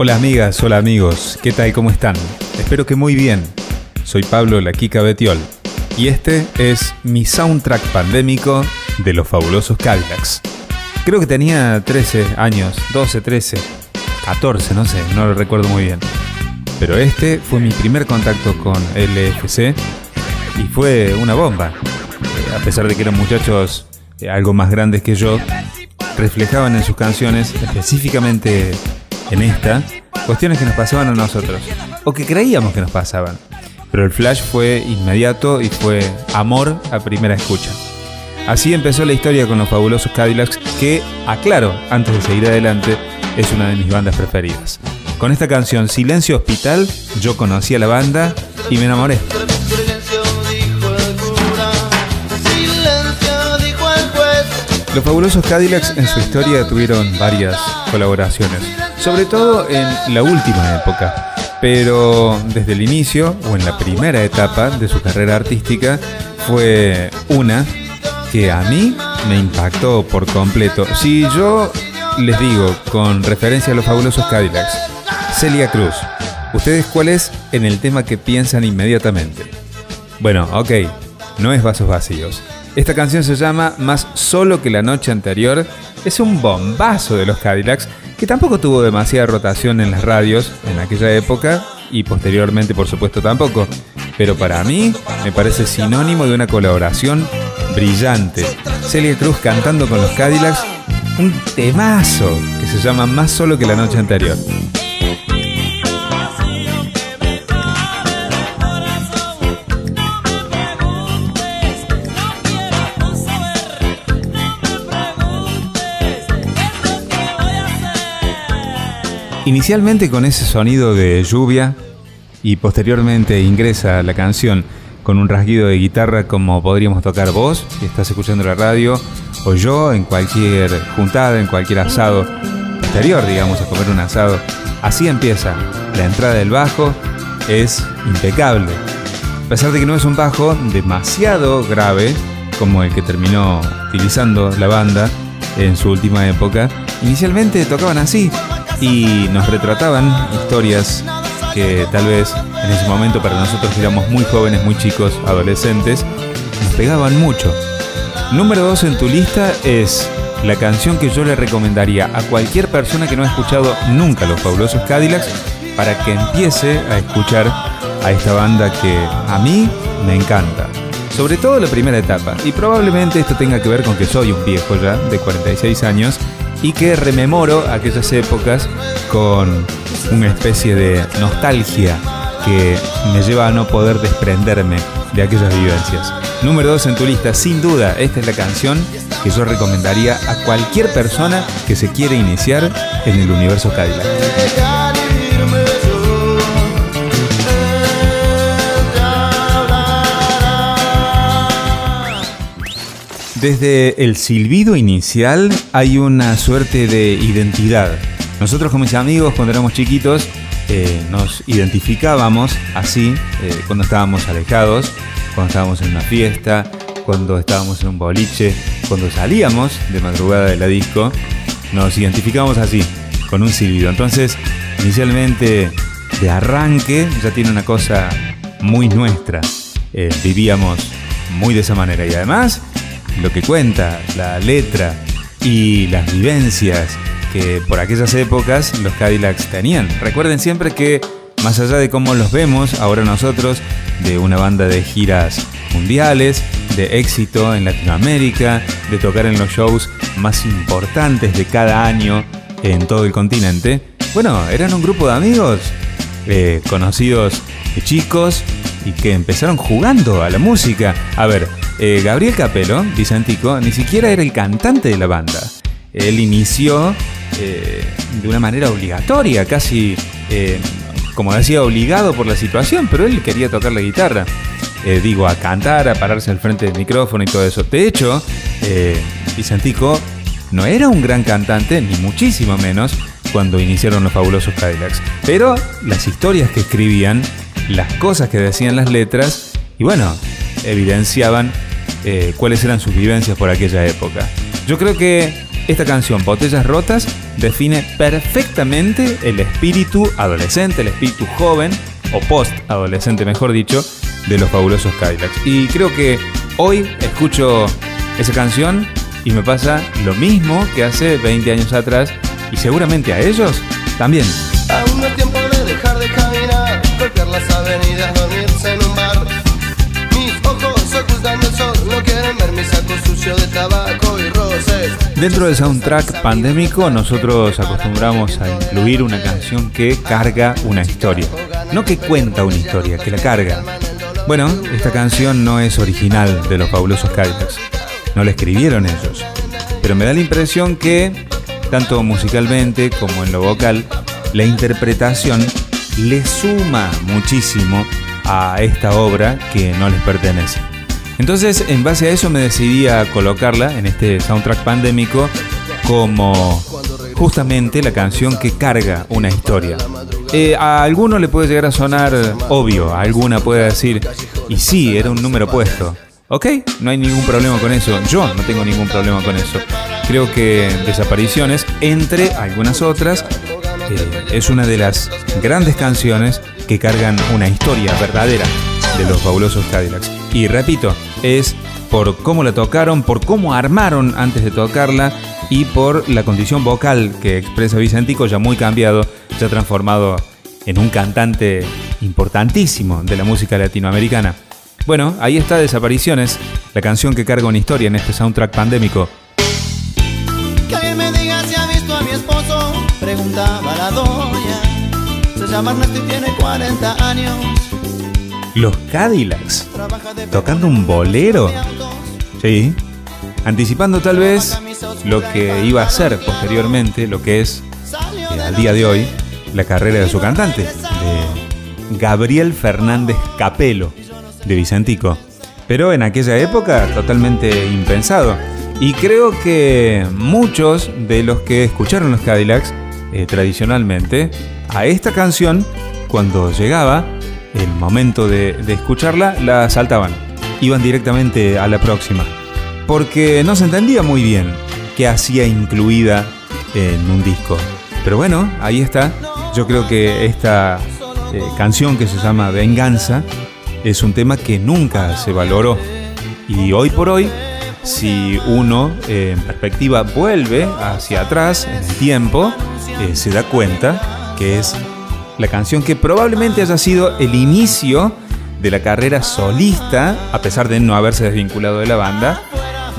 Hola amigas, hola amigos, ¿qué tal? ¿Cómo están? Espero que muy bien. Soy Pablo La Kika Betiol y este es mi soundtrack pandémico de los fabulosos Cadillacs. Creo que tenía 13 años, 12, 13, 14, no sé, no lo recuerdo muy bien. Pero este fue mi primer contacto con LFC y fue una bomba. Eh, a pesar de que eran muchachos eh, algo más grandes que yo, reflejaban en sus canciones, específicamente en esta, cuestiones que nos pasaban a nosotros, o que creíamos que nos pasaban. Pero el flash fue inmediato y fue amor a primera escucha. Así empezó la historia con los fabulosos Cadillacs, que, aclaro, antes de seguir adelante, es una de mis bandas preferidas. Con esta canción Silencio Hospital, yo conocí a la banda y me enamoré. Los fabulosos Cadillacs en su historia tuvieron varias colaboraciones, sobre todo en la última época, pero desde el inicio o en la primera etapa de su carrera artística fue una que a mí me impactó por completo. Si yo les digo con referencia a los fabulosos Cadillacs, Celia Cruz, ¿ustedes cuál es en el tema que piensan inmediatamente? Bueno, ok, no es vasos vacíos. Esta canción se llama Más solo que la noche anterior. Es un bombazo de los Cadillacs que tampoco tuvo demasiada rotación en las radios en aquella época y posteriormente por supuesto tampoco. Pero para mí me parece sinónimo de una colaboración brillante. Celia Cruz cantando con los Cadillacs un temazo que se llama Más solo que la noche anterior. Inicialmente con ese sonido de lluvia y posteriormente ingresa la canción con un rasguido de guitarra como podríamos tocar vos, si estás escuchando la radio, o yo en cualquier juntada, en cualquier asado posterior, digamos, a comer un asado. Así empieza. La entrada del bajo es impecable. A pesar de que no es un bajo demasiado grave como el que terminó utilizando la banda en su última época, inicialmente tocaban así, y nos retrataban historias que tal vez en ese momento para nosotros éramos muy jóvenes, muy chicos, adolescentes, nos pegaban mucho. Número 2 en tu lista es la canción que yo le recomendaría a cualquier persona que no ha escuchado nunca los fabulosos Cadillacs para que empiece a escuchar a esta banda que a mí me encanta. Sobre todo la primera etapa, y probablemente esto tenga que ver con que soy un viejo ya, de 46 años, y que rememoro aquellas épocas con una especie de nostalgia que me lleva a no poder desprenderme de aquellas vivencias. Número 2 en tu lista, sin duda, esta es la canción que yo recomendaría a cualquier persona que se quiere iniciar en el universo Cadillac. Desde el silbido inicial hay una suerte de identidad. Nosotros con mis amigos cuando éramos chiquitos eh, nos identificábamos así eh, cuando estábamos alejados, cuando estábamos en una fiesta, cuando estábamos en un boliche, cuando salíamos de madrugada de la disco, nos identificábamos así, con un silbido. Entonces, inicialmente de arranque ya tiene una cosa muy nuestra. Eh, vivíamos muy de esa manera y además lo que cuenta, la letra y las vivencias que por aquellas épocas los Cadillacs tenían. Recuerden siempre que más allá de cómo los vemos ahora nosotros, de una banda de giras mundiales, de éxito en Latinoamérica, de tocar en los shows más importantes de cada año en todo el continente, bueno, eran un grupo de amigos eh, conocidos de chicos y que empezaron jugando a la música. A ver, eh, Gabriel Capello, Vicentico, ni siquiera era el cantante de la banda. Él inició eh, de una manera obligatoria, casi, eh, como decía, obligado por la situación, pero él quería tocar la guitarra. digo, a cantar, a pararse al frente del micrófono y todo eso. De hecho, Vicentico no era un gran cantante, ni muchísimo menos, cuando iniciaron los fabulosos Cadillacs. Pero las historias que escribían, las cosas que decían las letras, y bueno, evidenciaban eh, cuáles eran sus vivencias por aquella época. Yo creo que esta canción, Botellas Rotas, define perfectamente el espíritu adolescente, el espíritu joven, o post-adolescente mejor dicho, de los fabulosos Cadillacs. Y creo que hoy escucho esa canción y me pasa lo mismo que hace 20 años atrás y seguramente a ellos también. Aún no tiempo de dejar de caminar, golpear las avenidas, dormirse en un bar. Mis ojos Dentro del soundtrack pandémico nosotros acostumbramos a incluir una canción que carga una historia. No que cuenta una historia, que la carga. Bueno, esta canción no es original de los fabulosos Cadillacs. No la escribieron ellos. Pero me da la impresión que, tanto musicalmente como en lo vocal, la interpretación le suma muchísimo a esta obra que no les pertenece. Entonces, en base a eso me decidí a colocarla en este soundtrack pandémico como justamente la canción que carga una historia. Eh, a alguno le puede llegar a sonar obvio, a alguna puede decir, y sí, era un número puesto. Ok, no hay ningún problema con eso. Yo no tengo ningún problema con eso. Creo que Desapariciones, entre algunas otras, eh, es una de las grandes canciones que cargan una historia verdadera de los fabulosos Cadillacs. Y repito, es por cómo la tocaron, por cómo armaron antes de tocarla y por la condición vocal que expresa Vicentico, ya muy cambiado, ya transformado en un cantante importantísimo de la música latinoamericana. Bueno, ahí está Desapariciones, la canción que carga una historia en este soundtrack pandémico. Me si ha visto a mi esposo, preguntaba la doña. Se llama y tiene 40 años. Los Cadillacs, tocando un bolero. Sí, anticipando tal vez lo que iba a ser posteriormente, lo que es eh, al día de hoy la carrera de su cantante, Gabriel Fernández Capelo, de Vicentico. Pero en aquella época totalmente impensado. Y creo que muchos de los que escucharon los Cadillacs eh, tradicionalmente, a esta canción, cuando llegaba el momento de, escucharla, la saltaban. Iban directamente a la próxima. Porque no se entendía muy bien qué hacía incluida en un disco. Pero bueno, ahí está. Yo creo que esta eh, canción que se llama Venganza es un tema que nunca se valoró. Y hoy por hoy, si uno eh, en perspectiva vuelve hacia atrás en el tiempo, eh, se da cuenta que es la canción que probablemente haya sido el inicio de la carrera solista, a pesar de no haberse desvinculado de la banda,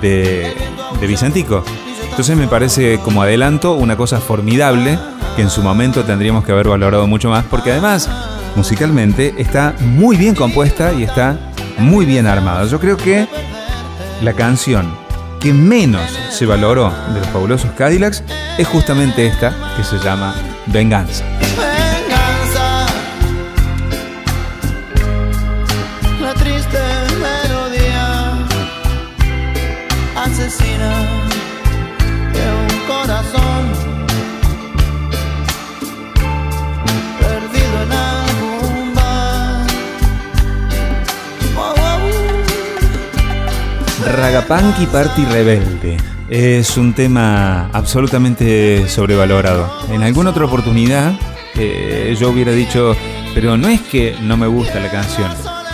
de, Vicentico. Entonces me parece como adelanto una cosa formidable que en su momento tendríamos que haber valorado mucho más, porque además musicalmente está muy bien compuesta y está muy bien armada. Yo creo que la canción que menos se valoró de los fabulosos Cadillacs es justamente esta que se llama venganza. Ragapanky Party Rebelde es un tema absolutamente sobrevalorado. En alguna otra oportunidad eh, yo hubiera dicho, pero no es que no me gusta la canción,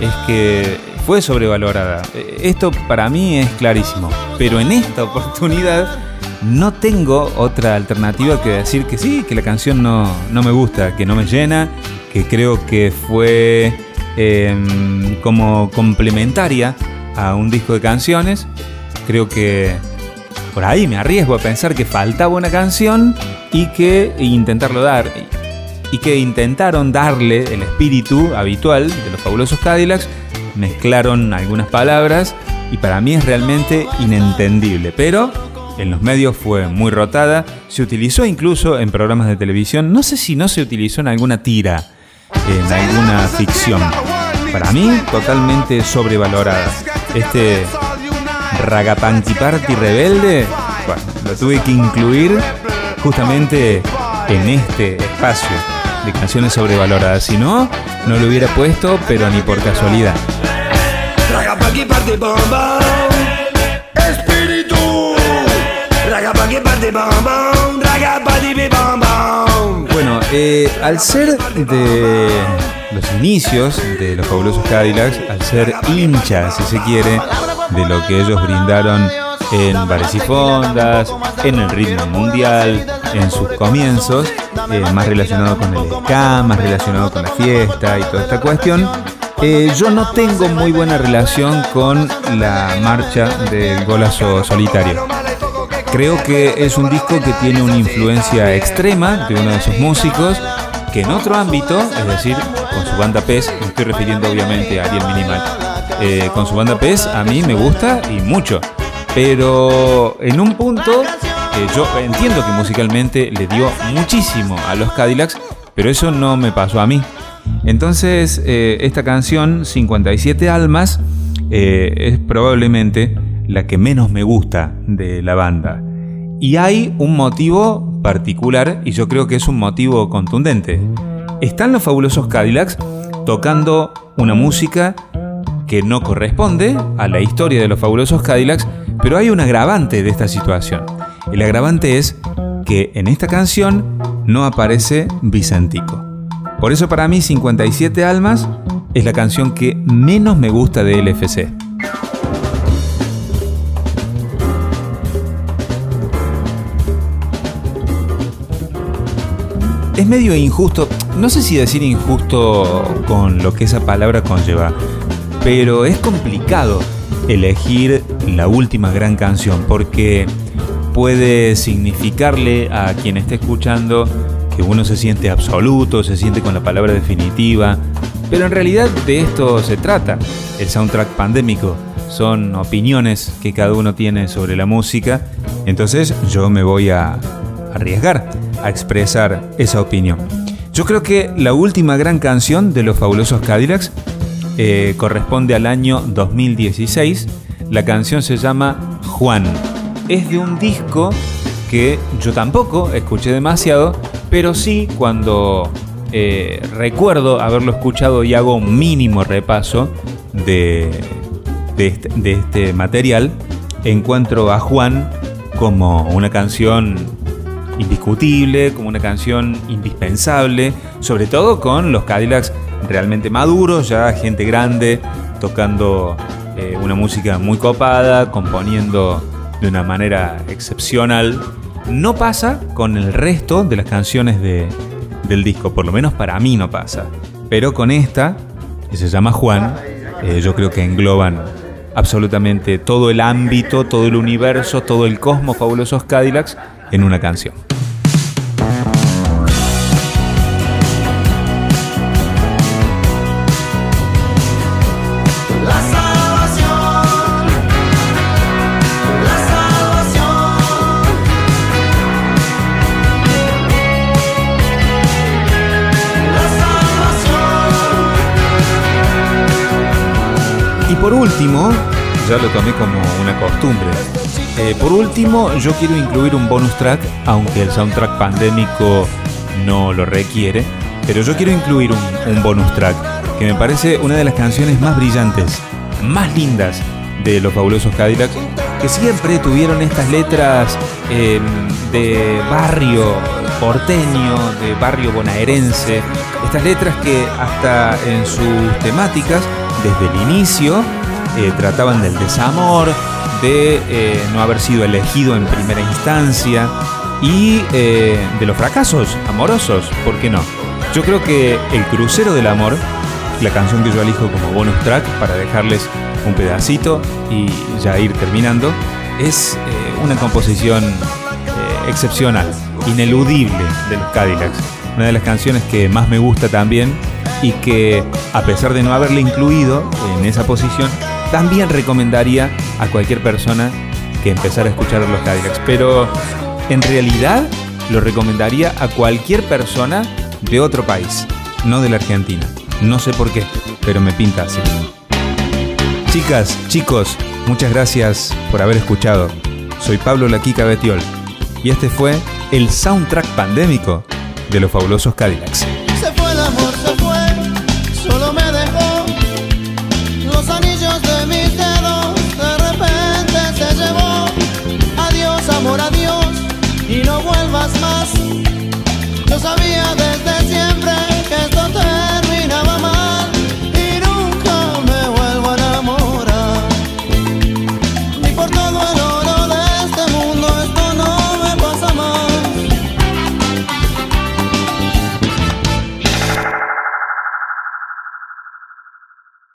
es que fue sobrevalorada. Eh, Esto para mí es clarísimo, pero en esta oportunidad no tengo otra alternativa que decir que sí, que la canción no, no me gusta, que no me llena, que creo que fue em, como complementaria a un disco de canciones. Creo que por ahí me arriesgo a pensar que faltaba una canción y que intentarlo dar. Y que intentaron darle el espíritu habitual de los fabulosos Cadillacs, mezclaron algunas palabras y para mí es realmente inentendible. Pero en los medios fue muy rotada, se utilizó incluso en programas de televisión, no sé si no se utilizó en alguna tira, en alguna ficción. Para mí, totalmente sobrevalorada. Este Ragapanky Party Rebelde, bueno, lo tuve que incluir justamente en este espacio de canciones sobrevaloradas. Si no, no lo hubiera puesto, pero ni por casualidad. Ragapaki parte bam bam Espíritu. Ragapaki parte bam bam Bueno, eh, al ser de los inicios de los fabulosos Cadillacs, al ser hinchas, si se quiere, de lo que ellos brindaron en bares y fondas, en el ritmo mundial, en sus comienzos, eh, más relacionado con el ska, más relacionado con la fiesta y toda esta cuestión. Eh, yo no tengo muy buena relación con la marcha del golazo solitario. Creo que es un disco que tiene una influencia extrema de uno de esos músicos que en otro ámbito, es decir, con su banda PES, me estoy refiriendo obviamente a Ariel Minimal, eh, con su banda PES a mí me gusta y mucho. Pero en un punto, eh, yo entiendo que musicalmente le dio muchísimo a los Cadillacs, pero eso no me pasó a mí. Entonces, eh, esta canción, 57 Almas, es probablemente la que menos me gusta de la banda. Y hay un motivo particular y yo creo que es un motivo contundente. Están los fabulosos Cadillacs tocando una música que no corresponde a la historia de los fabulosos Cadillacs, pero hay un agravante de esta situación. El agravante es que en esta canción no aparece Vicentico. Por eso para mí 57 Almas es la canción que menos me gusta de LFC. Es medio injusto, no sé si decir injusto con lo que esa palabra conlleva, pero es complicado elegir la última gran canción porque puede significarle a quien esté escuchando que uno se siente absoluto, se siente con la palabra definitiva, pero en realidad de esto se trata, el soundtrack pandémico. Son opiniones que cada uno tiene sobre la música, entonces yo me voy a arriesgar a expresar esa opinión. Yo creo que la última gran canción de los fabulosos Cadillacs eh, corresponde al año 2016. La canción se llama Juan. Es de un disco que yo tampoco escuché demasiado, pero sí cuando eh, recuerdo haberlo escuchado y hago un mínimo repaso de, este, de este material, encuentro a Juan como una canción indiscutible, como una canción indispensable, sobre todo con los Cadillacs realmente maduros, ya gente grande, tocando eh, una música muy copada, componiendo de una manera excepcional. No pasa con el resto de las canciones del disco, por lo menos para mí no pasa. Pero con esta, que se llama Juan, eh, yo creo que engloban absolutamente todo el ámbito, todo el universo, todo el cosmos fabulosos Cadillacs en una canción. Y por último, ya lo tomé como una costumbre. Eh, por último, yo quiero incluir un bonus track, aunque el soundtrack pandémico no lo requiere, pero yo quiero incluir un, bonus track que me parece una de las canciones más brillantes, más lindas de los fabulosos Cadillacs, que siempre tuvieron estas letras em, de barrio porteño, de barrio bonaerense, estas letras que hasta en sus temáticas desde el inicio eh, trataban del desamor, de eh, no haber sido elegido en primera instancia y eh, de los fracasos amorosos, ¿por qué no? Yo creo que El Crucero del Amor, la canción que yo elijo como bonus track para dejarles un pedacito y ya ir terminando, es una composición excepcional, ineludible de los Cadillacs. Una de las canciones que más me gusta también y que a pesar de no haberle incluido en esa posición, también recomendaría a cualquier persona que empezara a escuchar los Cadillacs. Pero en realidad lo recomendaría a cualquier persona de otro país, no de la Argentina. No sé por qué, pero me pinta así. Chicas, chicos, muchas gracias por haber escuchado. Soy Pablo Laquica Betiol y este fue el soundtrack pandémico de los fabulosos Cadillacs. sabía de